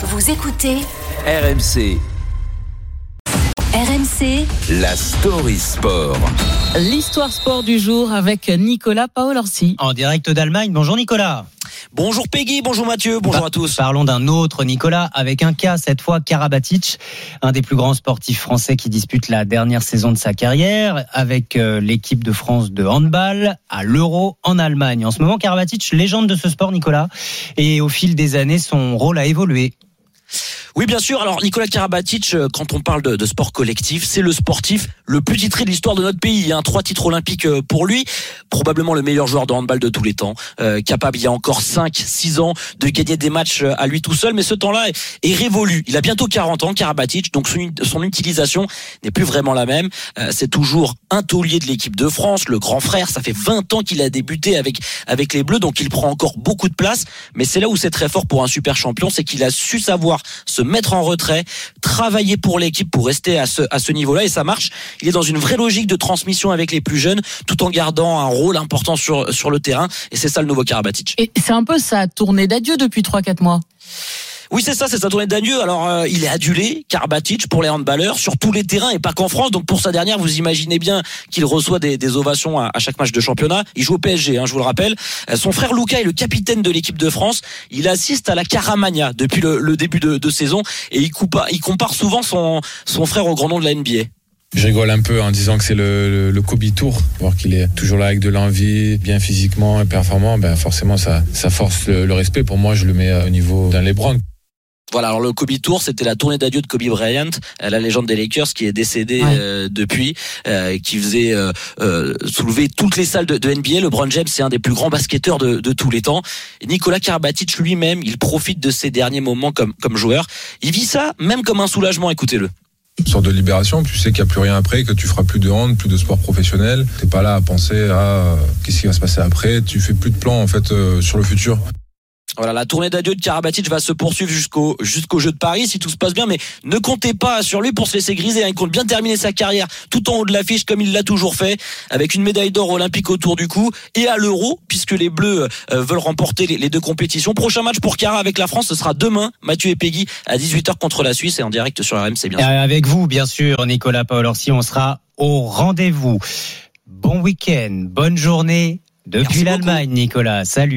Vous écoutez RMC, RMC la story sport. L'histoire sport du jour avec Nicolas Paolorsi. En direct d'Allemagne. Bonjour Nicolas. Bonjour Peggy, bonjour Mathieu, bonjour à tous. Parlons d'un autre Nicolas avec un cas cette fois Karabatic, un des plus grands sportifs français qui dispute la dernière saison de sa carrière avec euh, l'équipe de France de handball à l'Euro en Allemagne. En ce moment Karabatic, légende de ce sport Nicolas, et au fil des années son rôle a évolué. Oui, bien sûr. Alors, Nicolas Karabatic, euh, quand on parle de, de sport collectif, c'est le sportif le plus titré de l'histoire de notre pays. Hein. Trois titres olympiques euh, pour lui. Probablement le meilleur joueur de handball de tous les temps. Euh, capable, il y a encore 5, 6 ans, de gagner des matchs à lui tout seul. Mais ce temps-là est, est révolu. Il a bientôt 40 ans, Karabatic. Donc, son, son utilisation n'est plus vraiment la même. Euh, c'est toujours un taulier de l'équipe de France, le grand frère. Ça fait 20 ans qu'il a débuté avec, avec les Bleus. Donc, il prend encore beaucoup de place. Mais c'est là où c'est très fort pour un super champion. C'est qu'il a su savoir se mettre en retrait, travailler pour l'équipe pour rester à ce, à ce niveau-là et ça marche. Il est dans une vraie logique de transmission avec les plus jeunes tout en gardant un rôle important sur, sur le terrain et c'est ça le nouveau Karabatic. Et c'est un peu sa tournée d'adieu depuis 3-4 mois. Oui, c'est ça, c'est sa tournée d'adieu. Alors, euh, il est adulé, Karabatic, pour les handballeurs, sur tous les terrains et pas qu'en France. Donc, pour sa dernière, vous imaginez bien qu'il reçoit des, des ovations à, chaque match de championnat. Il joue au PSG, hein, je vous le rappelle. Euh, son frère Luca est le capitaine de l'équipe de France. Il assiste à la Caramania depuis le, le début de, de, saison et il, coupa, il compare souvent son, son frère au grand nom de la NBA. Je rigole un peu en disant que c'est le, le, le, Kobe Tour, voir qu'il est toujours là avec de l'envie, bien physiquement et performant, ben forcément ça, ça force le, respect. Pour moi, je le mets au niveau d'un LeBron. Voilà, alors le Kobe Tour, c'était la tournée d'adieu de Kobe Bryant, la légende des Lakers qui est décédé Ouais. euh, depuis, euh, qui faisait euh, euh, soulever toutes les salles de, de NBA. LeBron James, c'est un des plus grands basketteurs de, de tous les temps. Et Nicolas Karabatic lui-même, il profite de ses derniers moments comme, comme joueur. Il vit ça même comme un soulagement, écoutez-le. Une sorte de libération, tu sais qu'il n'y a plus rien après, que tu feras plus de hand, plus de sport professionnel. T'es pas là à penser à euh, qu'est-ce qui va se passer après, tu fais plus de plans en fait euh, sur le futur. Voilà, la tournée d'adieu de Karabatic va se poursuivre jusqu'au jusqu'au jeu de Paris si tout se passe bien, mais ne comptez pas sur lui pour se laisser griser. hein. Il compte bien terminer sa carrière tout en haut de l'affiche comme il l'a toujours fait, avec une médaille d'or olympique autour du cou et à l'Euro, puisque les Bleus euh, veulent remporter les, les, deux compétitions. Prochain match pour Kara avec la France, ce sera demain, Mathieu et Peggy à 18h contre la Suisse et en direct sur RMC bien sûr. Avec vous, bien sûr, Nicolas Paolorsi, on sera au rendez-vous. Bon week-end, bonne journée depuis l'Allemagne, Nicolas. Salut.